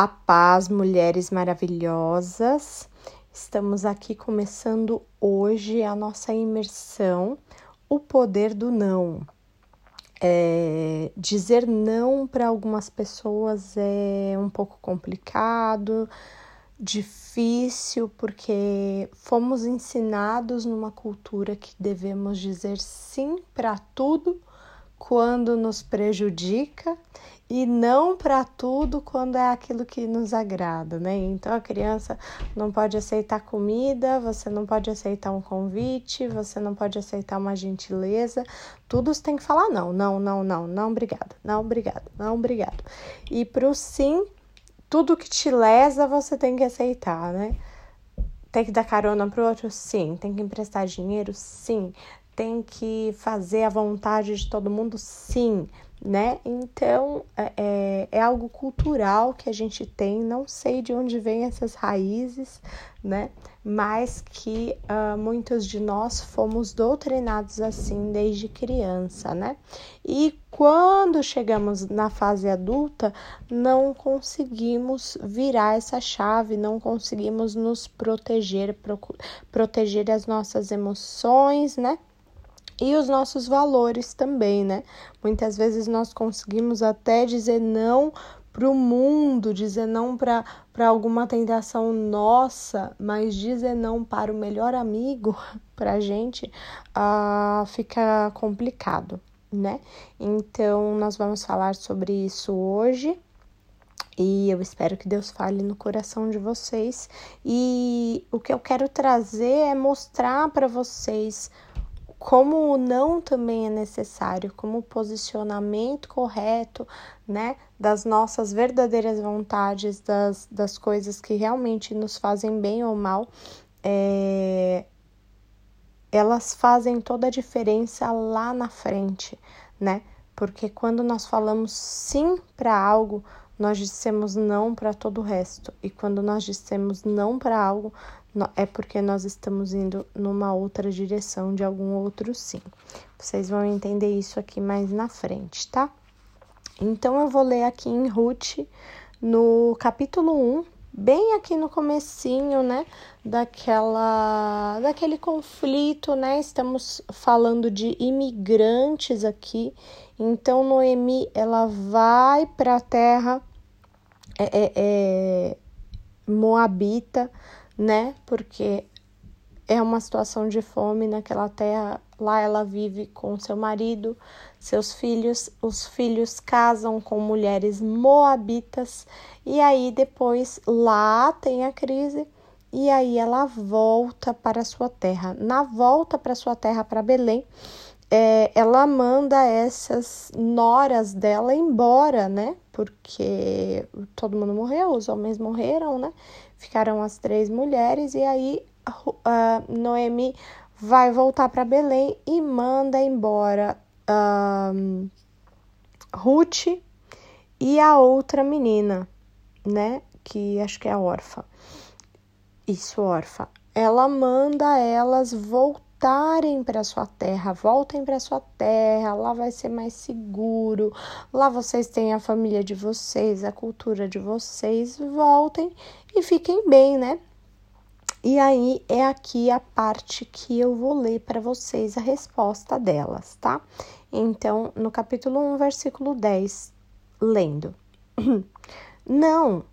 A paz, mulheres maravilhosas. Estamos aqui começando hoje a nossa imersão, o poder do não. É, dizer não para algumas pessoas é um pouco complicado, difícil, porque fomos ensinados numa cultura que devemos dizer sim para tudo quando nos prejudica e não para tudo quando é aquilo que nos agrada, né? Então a criança não pode aceitar comida, você não pode aceitar um convite, você não pode aceitar uma gentileza, tudo você tem que falar não, não, não, não, não, obrigado, não, obrigado, não, obrigado. E pro sim, tudo que te lesa você tem que aceitar, né? Tem que dar carona pro outro? Sim. Tem que emprestar dinheiro? Sim. Tem que fazer a vontade de todo mundo? Sim né? Então é, é, é, algo cultural que a gente tem, não sei de onde vêm essas raízes, né? Mas que uh, muitos de nós fomos doutrinados assim desde criança, né? E quando chegamos na fase adulta, não conseguimos virar essa chave, não conseguimos nos proteger, proteger as nossas emoções, né? E os nossos valores também, né? Muitas vezes nós conseguimos até dizer não para o mundo, dizer não para alguma tentação nossa, mas dizer não para o melhor amigo, para a gente, uh, fica complicado, né? Então, nós vamos falar sobre isso hoje. E eu espero que Deus fale no coração de vocês. E o que eu quero trazer é mostrar para vocês como o não também é necessário, como o posicionamento correto, né, das nossas verdadeiras vontades, das, das coisas que realmente nos fazem bem ou mal, é, elas fazem toda a diferença lá na frente, né? Porque quando nós falamos sim para algo, nós dissemos não para todo o resto. E quando nós dissemos não para algo, é porque nós estamos indo numa outra direção de algum outro sim. Vocês vão entender isso aqui mais na frente, tá? Então eu vou ler aqui em Ruth no capítulo 1, bem aqui no comecinho, né, daquela daquele conflito, né? Estamos falando de imigrantes aqui. Então Noemi, ela vai para a terra é, é, é, moabita né? Porque é uma situação de fome naquela terra. Lá ela vive com seu marido, seus filhos. Os filhos casam com mulheres moabitas. E aí depois lá tem a crise. E aí ela volta para sua terra. Na volta para sua terra, para Belém, é, ela manda essas noras dela embora, né? Porque todo mundo morreu, os homens morreram, né? Ficaram as três mulheres e aí uh, Noemi vai voltar para Belém e manda embora uh, Ruth e a outra menina, né? Que acho que é a órfã. Isso, órfã. Ela manda elas voltarem para sua terra, voltem para sua terra, lá vai ser mais seguro, lá vocês têm a família de vocês, a cultura de vocês, voltem e fiquem bem, né? E aí é aqui a parte que eu vou ler para vocês a resposta delas, tá? Então, no capítulo 1, versículo 10, lendo: Não,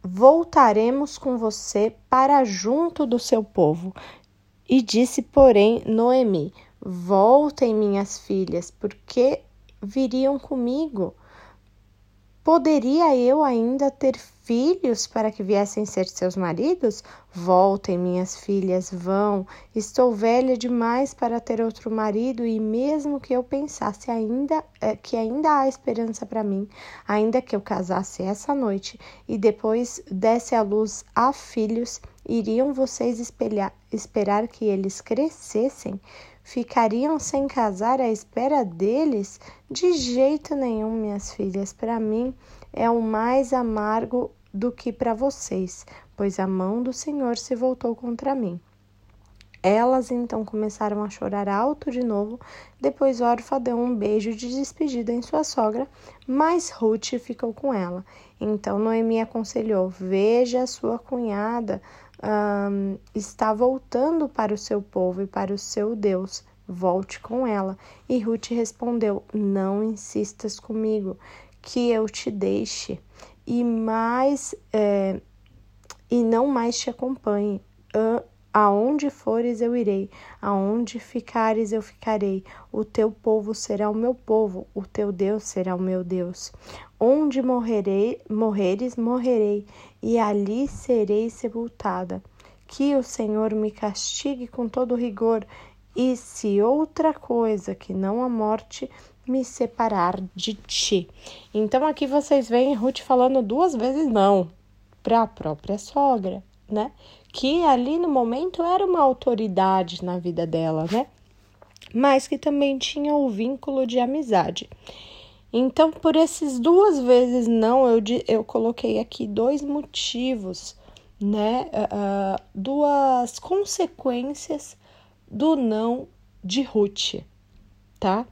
voltaremos com você para junto do seu povo. E disse, porém, Noemi: Voltem, minhas filhas, porque viriam comigo. Poderia eu ainda ter filhos para que viessem ser seus maridos? Voltem, minhas filhas, vão. Estou velha demais para ter outro marido e mesmo que eu pensasse ainda é, que ainda há esperança para mim, ainda que eu casasse essa noite e depois desse à luz a filhos, iriam vocês espelhar, esperar que eles crescessem? ficariam sem casar à espera deles? De jeito nenhum, minhas filhas. Para mim é o mais amargo do que para vocês, pois a mão do Senhor se voltou contra mim. Elas então começaram a chorar alto de novo. Depois Orfa deu um beijo de despedida em sua sogra, mas Ruth ficou com ela. Então Noemi aconselhou: Veja, sua cunhada um, está voltando para o seu povo e para o seu Deus. Volte com ela. E Ruth respondeu: Não insistas comigo, que eu te deixe e mais é, e não mais te acompanhe. Aonde fores eu irei, aonde ficares eu ficarei. O teu povo será o meu povo, o teu Deus será o meu Deus. Onde morrerei, morreres, morrerei, e ali serei sepultada. Que o Senhor me castigue com todo rigor, e se outra coisa que não a morte me separar de ti. Então aqui vocês veem Ruth falando duas vezes não para a própria sogra, né? Que ali no momento era uma autoridade na vida dela, né? Mas que também tinha o vínculo de amizade. Então, por esses duas vezes não, eu, eu coloquei aqui dois motivos, né? Uh, duas consequências do não de Ruth, tá?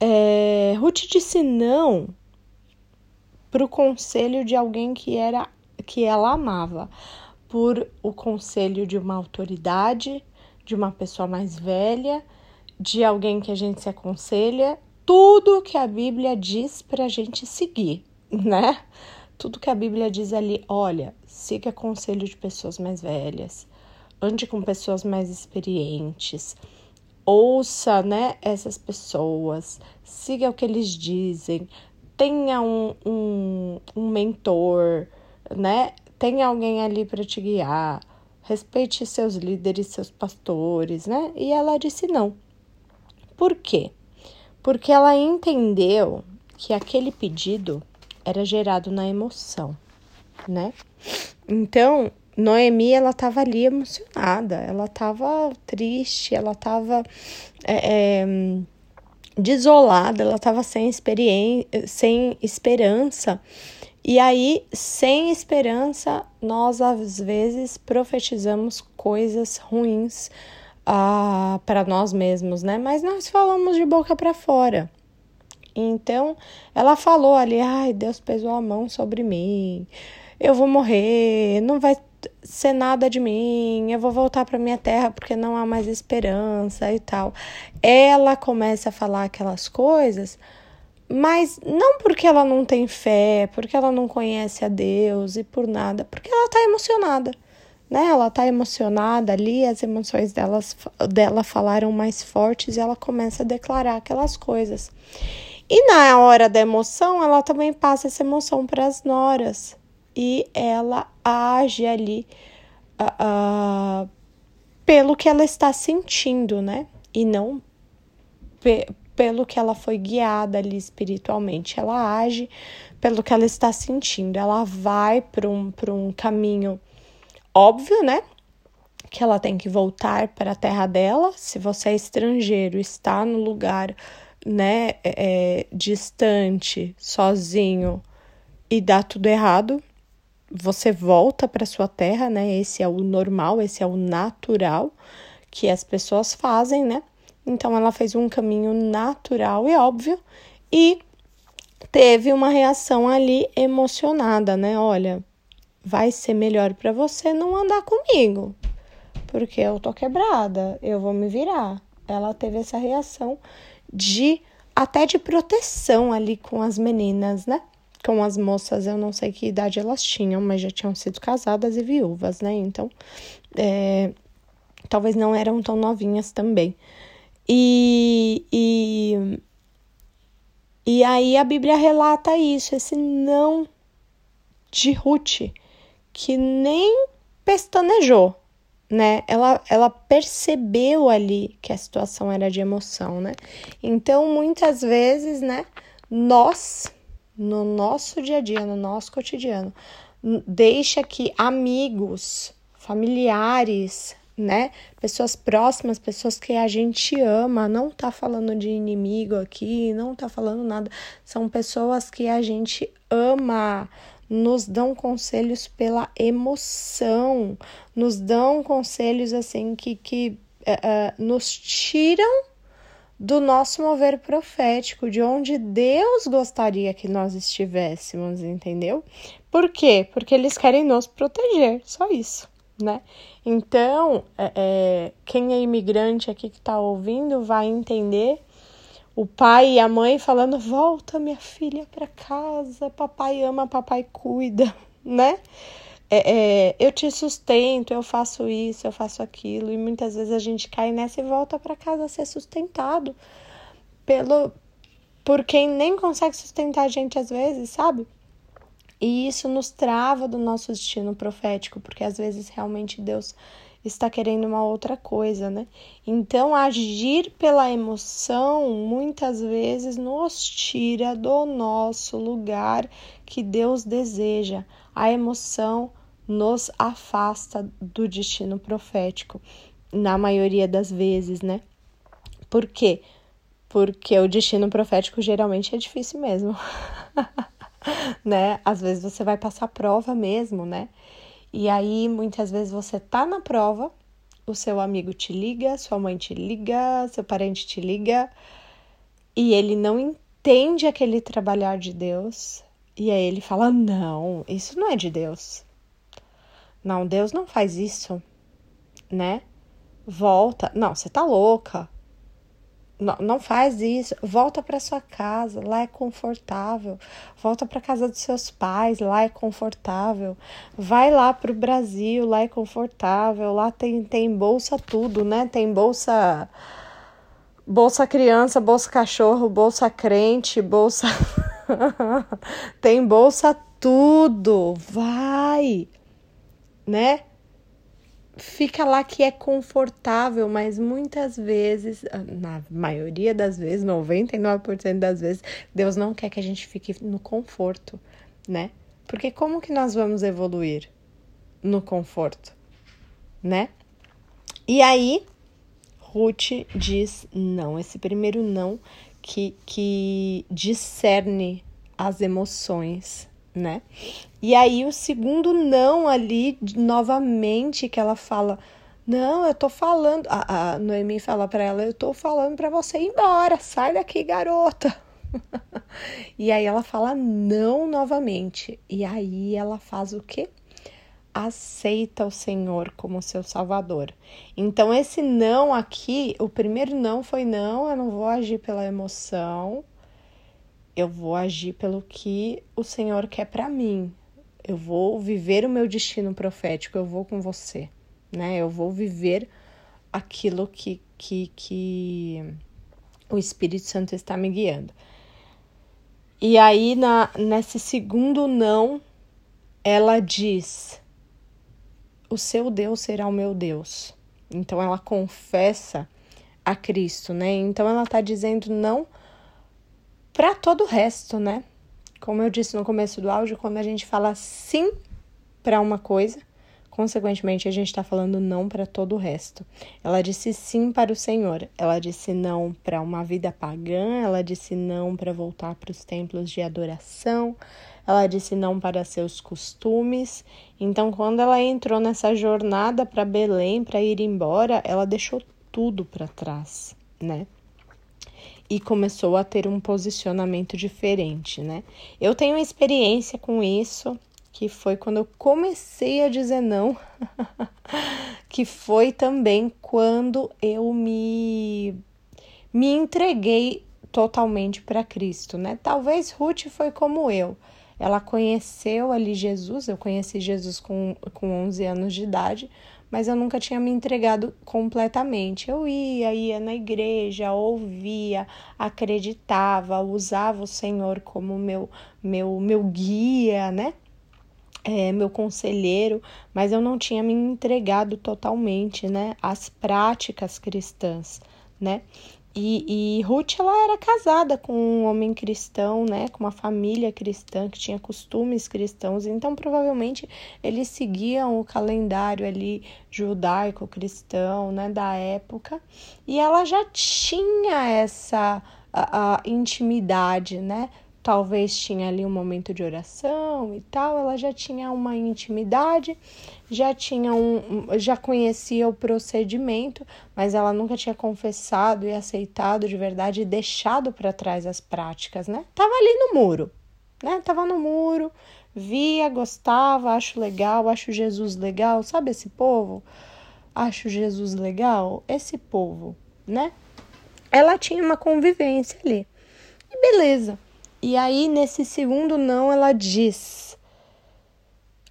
É, Ruth disse não para o conselho de alguém que era que ela amava por o conselho de uma autoridade, de uma pessoa mais velha, de alguém que a gente se aconselha, tudo que a Bíblia diz para a gente seguir, né? Tudo que a Bíblia diz ali, olha, siga conselho de pessoas mais velhas, ande com pessoas mais experientes, ouça, né, essas pessoas, siga o que eles dizem, tenha um, um, um mentor, né? Tem alguém ali para te guiar, respeite seus líderes, seus pastores, né? E ela disse não. Por quê? Porque ela entendeu que aquele pedido era gerado na emoção, né? Então, Noemi, ela estava ali emocionada, ela estava triste, ela estava é, é, desolada, ela estava sem, experiência, sem esperança. E aí, sem esperança, nós às vezes profetizamos coisas ruins ah, para nós mesmos, né? Mas nós falamos de boca para fora. Então, ela falou ali: ai, Deus pesou a mão sobre mim, eu vou morrer, não vai ser nada de mim, eu vou voltar para minha terra porque não há mais esperança e tal. Ela começa a falar aquelas coisas mas não porque ela não tem fé, porque ela não conhece a Deus e por nada, porque ela tá emocionada, né? Ela tá emocionada ali, as emoções delas, dela falaram mais fortes e ela começa a declarar aquelas coisas. E na hora da emoção, ela também passa essa emoção para as noras e ela age ali uh, uh, pelo que ela está sentindo, né? E não pelo que ela foi guiada ali espiritualmente. Ela age pelo que ela está sentindo. Ela vai para um, um caminho óbvio, né? Que ela tem que voltar para a terra dela. Se você é estrangeiro, está no lugar, né, é, é distante, sozinho e dá tudo errado, você volta para sua terra, né? Esse é o normal, esse é o natural que as pessoas fazem, né? Então ela fez um caminho natural e óbvio e teve uma reação ali emocionada, né? Olha, vai ser melhor para você não andar comigo, porque eu tô quebrada, eu vou me virar. Ela teve essa reação de até de proteção ali com as meninas, né? Com as moças, eu não sei que idade elas tinham, mas já tinham sido casadas e viúvas, né? Então, é, talvez não eram tão novinhas também. E, e, e aí a Bíblia relata isso, esse não de Ruth, que nem pestanejou, né? Ela, ela percebeu ali que a situação era de emoção, né? Então, muitas vezes, né, nós, no nosso dia a dia, no nosso cotidiano, deixa que amigos, familiares, né? Pessoas próximas, pessoas que a gente ama, não tá falando de inimigo aqui, não tá falando nada. São pessoas que a gente ama, nos dão conselhos pela emoção, nos dão conselhos assim que, que uh, nos tiram do nosso mover profético, de onde Deus gostaria que nós estivéssemos, entendeu? Por quê? Porque eles querem nos proteger, só isso, né? Então, é, é, quem é imigrante aqui que está ouvindo vai entender o pai e a mãe falando: volta, minha filha, para casa, papai ama, papai cuida, né? É, é, eu te sustento, eu faço isso, eu faço aquilo, e muitas vezes a gente cai nessa e volta para casa a ser sustentado pelo por quem nem consegue sustentar a gente às vezes, sabe? E isso nos trava do nosso destino profético, porque às vezes realmente Deus está querendo uma outra coisa, né? Então, agir pela emoção muitas vezes nos tira do nosso lugar que Deus deseja. A emoção nos afasta do destino profético, na maioria das vezes, né? Por quê? Porque o destino profético geralmente é difícil mesmo, né? Às vezes você vai passar prova mesmo, né? E aí muitas vezes você tá na prova, o seu amigo te liga, sua mãe te liga, seu parente te liga, e ele não entende aquele trabalhar de Deus, e aí ele fala: Não, isso não é de Deus. Não, Deus não faz isso, né? Volta. Não, você tá louca. Não, não faz isso. Volta para sua casa, lá é confortável. Volta para casa dos seus pais, lá é confortável. Vai lá pro Brasil, lá é confortável. Lá tem, tem bolsa tudo, né? Tem bolsa bolsa criança, bolsa cachorro, bolsa crente, bolsa tem bolsa tudo. Vai né? Fica lá que é confortável, mas muitas vezes, na maioria das vezes, 99% das vezes, Deus não quer que a gente fique no conforto, né? Porque como que nós vamos evoluir no conforto, né? E aí, Ruth diz não, esse primeiro não que, que discerne as emoções, né? E aí o segundo não ali, novamente, que ela fala: Não, eu tô falando. A, a Noemi fala para ela: Eu tô falando para você ir embora, sai daqui, garota. e aí ela fala não novamente. E aí ela faz o quê? Aceita o Senhor como seu Salvador. Então, esse não aqui, o primeiro não foi não, eu não vou agir pela emoção, eu vou agir pelo que o Senhor quer para mim. Eu vou viver o meu destino profético, eu vou com você, né? Eu vou viver aquilo que, que, que o Espírito Santo está me guiando. E aí, na, nesse segundo não, ela diz: O seu Deus será o meu Deus. Então, ela confessa a Cristo, né? Então, ela está dizendo não para todo o resto, né? Como eu disse no começo do áudio, quando a gente fala sim para uma coisa, consequentemente a gente está falando não para todo o resto. Ela disse sim para o Senhor, ela disse não para uma vida pagã, ela disse não para voltar para os templos de adoração, ela disse não para seus costumes. Então, quando ela entrou nessa jornada para Belém, para ir embora, ela deixou tudo para trás, né? E começou a ter um posicionamento diferente, né? Eu tenho experiência com isso, que foi quando eu comecei a dizer não, que foi também quando eu me me entreguei totalmente para Cristo, né? Talvez Ruth foi como eu. Ela conheceu ali Jesus, eu conheci Jesus com, com 11 anos de idade, mas eu nunca tinha me entregado completamente. Eu ia, ia na igreja, ouvia, acreditava, usava o Senhor como meu meu meu guia, né? É, meu conselheiro, mas eu não tinha me entregado totalmente, né, às práticas cristãs, né? E, e Ruth ela era casada com um homem cristão, né, com uma família cristã que tinha costumes cristãos, então provavelmente eles seguiam o calendário ali judaico cristão, né, da época, e ela já tinha essa a, a intimidade, né, talvez tinha ali um momento de oração e tal, ela já tinha uma intimidade, já tinha um, já conhecia o procedimento, mas ela nunca tinha confessado e aceitado de verdade e deixado para trás as práticas, né? Tava ali no muro, né? Tava no muro, via, gostava, acho legal, acho Jesus legal, sabe esse povo? Acho Jesus legal, esse povo, né? Ela tinha uma convivência ali. E beleza. E aí, nesse segundo não, ela diz: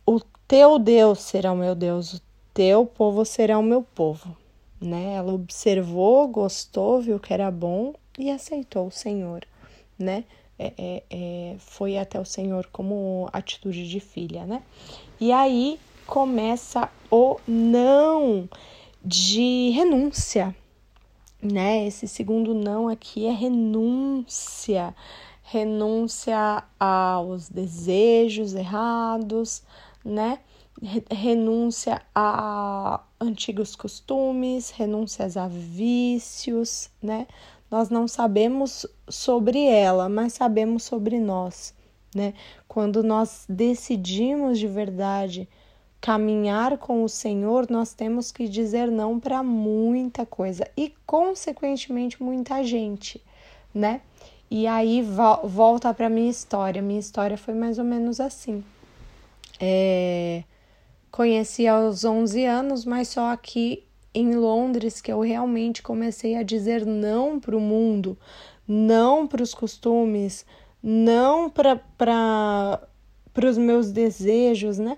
O teu Deus será o meu Deus, o teu povo será o meu povo. Né? Ela observou, gostou, viu que era bom e aceitou o Senhor, né? É, é, é, foi até o Senhor como atitude de filha, né? E aí começa o não de renúncia, né? Esse segundo não aqui é renúncia renúncia aos desejos errados, né? Renúncia a antigos costumes, renúncias a vícios, né? Nós não sabemos sobre ela, mas sabemos sobre nós, né? Quando nós decidimos de verdade caminhar com o Senhor, nós temos que dizer não para muita coisa e, consequentemente, muita gente, né? E aí vo volta para minha história. Minha história foi mais ou menos assim. É, conheci aos 11 anos, mas só aqui em Londres que eu realmente comecei a dizer não para o mundo, não para os costumes, não para os meus desejos, né?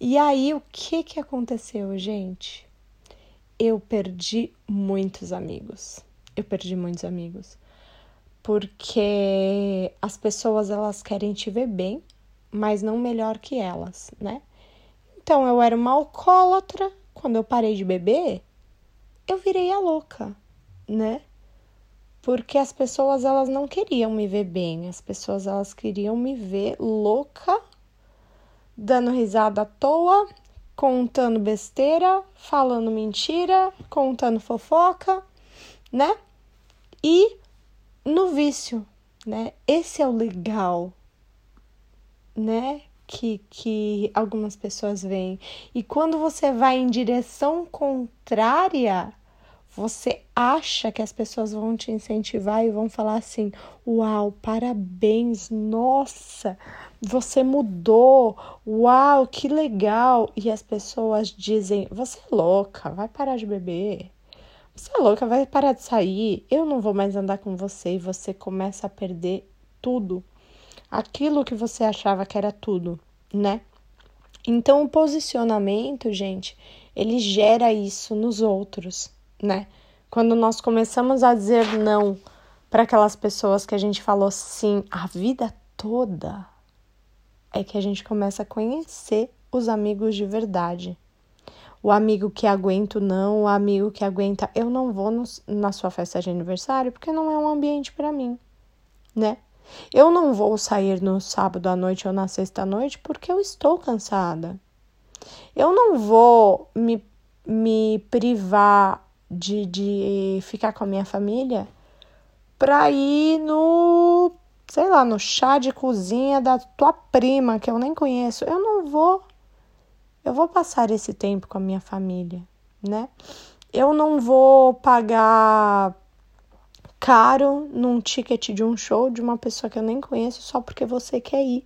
E aí o que, que aconteceu, gente? Eu perdi muitos amigos. Eu perdi muitos amigos porque as pessoas elas querem te ver bem, mas não melhor que elas, né? Então eu era uma alcoólatra, quando eu parei de beber, eu virei a louca, né? Porque as pessoas elas não queriam me ver bem, as pessoas elas queriam me ver louca, dando risada à toa, contando besteira, falando mentira, contando fofoca, né? E no vício, né? Esse é o legal, né? Que, que algumas pessoas veem. E quando você vai em direção contrária, você acha que as pessoas vão te incentivar e vão falar assim: Uau, parabéns, nossa, você mudou, uau, que legal. E as pessoas dizem: Você é louca, vai parar de beber, você é louca, vai parar de sair. Eu não vou mais andar com você. E você começa a perder tudo. Aquilo que você achava que era tudo, né? Então, o posicionamento, gente, ele gera isso nos outros, né? Quando nós começamos a dizer não para aquelas pessoas que a gente falou sim a vida toda, é que a gente começa a conhecer os amigos de verdade o amigo que aguenta não, o amigo que aguenta eu não vou no, na sua festa de aniversário porque não é um ambiente para mim, né? Eu não vou sair no sábado à noite ou na sexta à noite porque eu estou cansada. Eu não vou me, me privar de, de ficar com a minha família para ir no, sei lá, no chá de cozinha da tua prima que eu nem conheço. Eu não vou eu vou passar esse tempo com a minha família, né? Eu não vou pagar caro num ticket de um show de uma pessoa que eu nem conheço só porque você quer ir,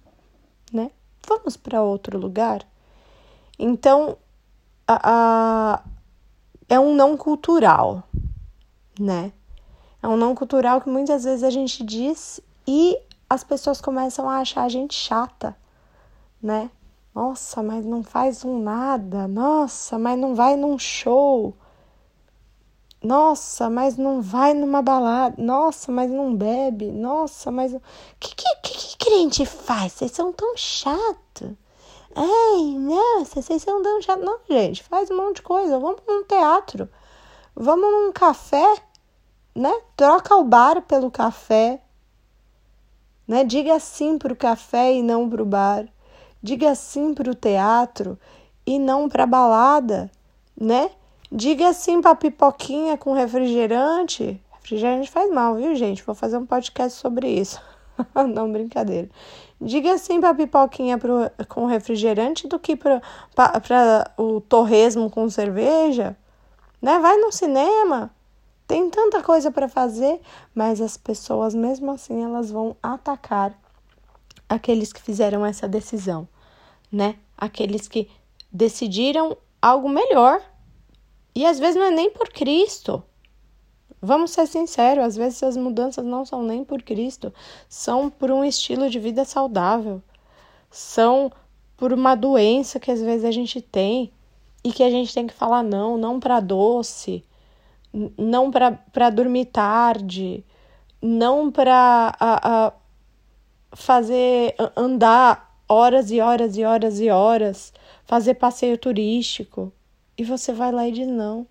né? Vamos para outro lugar. Então, a, a, é um não cultural, né? É um não cultural que muitas vezes a gente diz e as pessoas começam a achar a gente chata, né? Nossa, mas não faz um nada. Nossa, mas não vai num show. Nossa, mas não vai numa balada. Nossa, mas não bebe. Nossa, mas. O que, que, que, que crente faz? Vocês são tão chatos. Ai, nossa, vocês são tão chatos. Não, gente, faz um monte de coisa. Vamos num teatro. Vamos num café, né? Troca o bar pelo café. Né? Diga sim pro café e não pro bar. Diga sim para o teatro e não para balada, né? Diga sim para pipoquinha com refrigerante. Refrigerante faz mal, viu, gente? Vou fazer um podcast sobre isso. Não, brincadeira. Diga sim pra pipoquinha pro, com refrigerante do que para o torresmo com cerveja. Né? Vai no cinema. Tem tanta coisa para fazer, mas as pessoas, mesmo assim, elas vão atacar aqueles que fizeram essa decisão, né? Aqueles que decidiram algo melhor. E às vezes não é nem por Cristo. Vamos ser sinceros, às vezes as mudanças não são nem por Cristo, são por um estilo de vida saudável, são por uma doença que às vezes a gente tem e que a gente tem que falar não, não para doce, não para dormir tarde, não para fazer andar horas e horas e horas e horas, fazer passeio turístico. E você vai lá e diz não.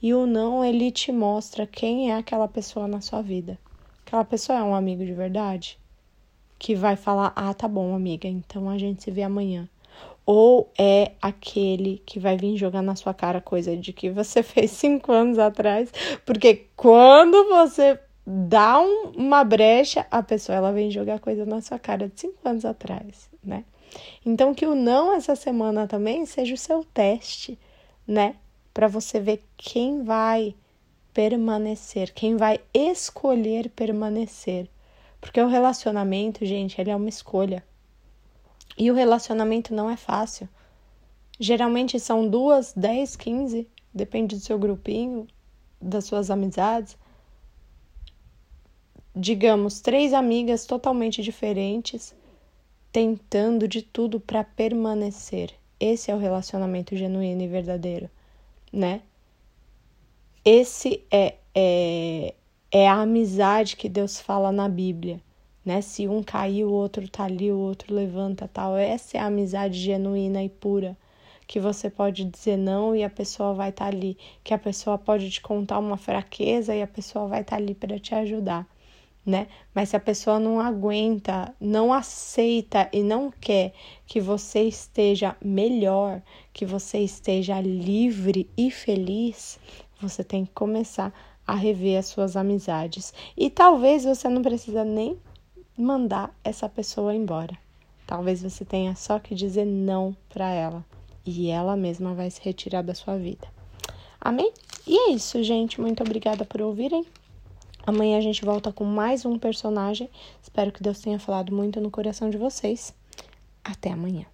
E o não, ele te mostra quem é aquela pessoa na sua vida. Aquela pessoa é um amigo de verdade? Que vai falar: ah, tá bom, amiga, então a gente se vê amanhã. Ou é aquele que vai vir jogar na sua cara coisa de que você fez cinco anos atrás, porque quando você dá um, uma brecha, a pessoa ela vem jogar coisa na sua cara de cinco anos atrás, né? Então que o não essa semana também seja o seu teste, né? para você ver quem vai permanecer, quem vai escolher permanecer. Porque o relacionamento, gente, ele é uma escolha. E o relacionamento não é fácil. Geralmente são duas, dez, quinze, depende do seu grupinho, das suas amizades. Digamos, três amigas totalmente diferentes, tentando de tudo para permanecer. Esse é o relacionamento genuíno e verdadeiro né? Esse é, é, é a amizade que Deus fala na Bíblia, né? Se um cair, o outro tá ali, o outro levanta, tal. Essa é a amizade genuína e pura que você pode dizer não e a pessoa vai estar tá ali, que a pessoa pode te contar uma fraqueza e a pessoa vai estar tá ali para te ajudar né? Mas se a pessoa não aguenta, não aceita e não quer que você esteja melhor, que você esteja livre e feliz, você tem que começar a rever as suas amizades. E talvez você não precisa nem mandar essa pessoa embora. Talvez você tenha só que dizer não para ela e ela mesma vai se retirar da sua vida. Amém? E é isso, gente. Muito obrigada por ouvirem. Amanhã a gente volta com mais um personagem. Espero que Deus tenha falado muito no coração de vocês. Até amanhã.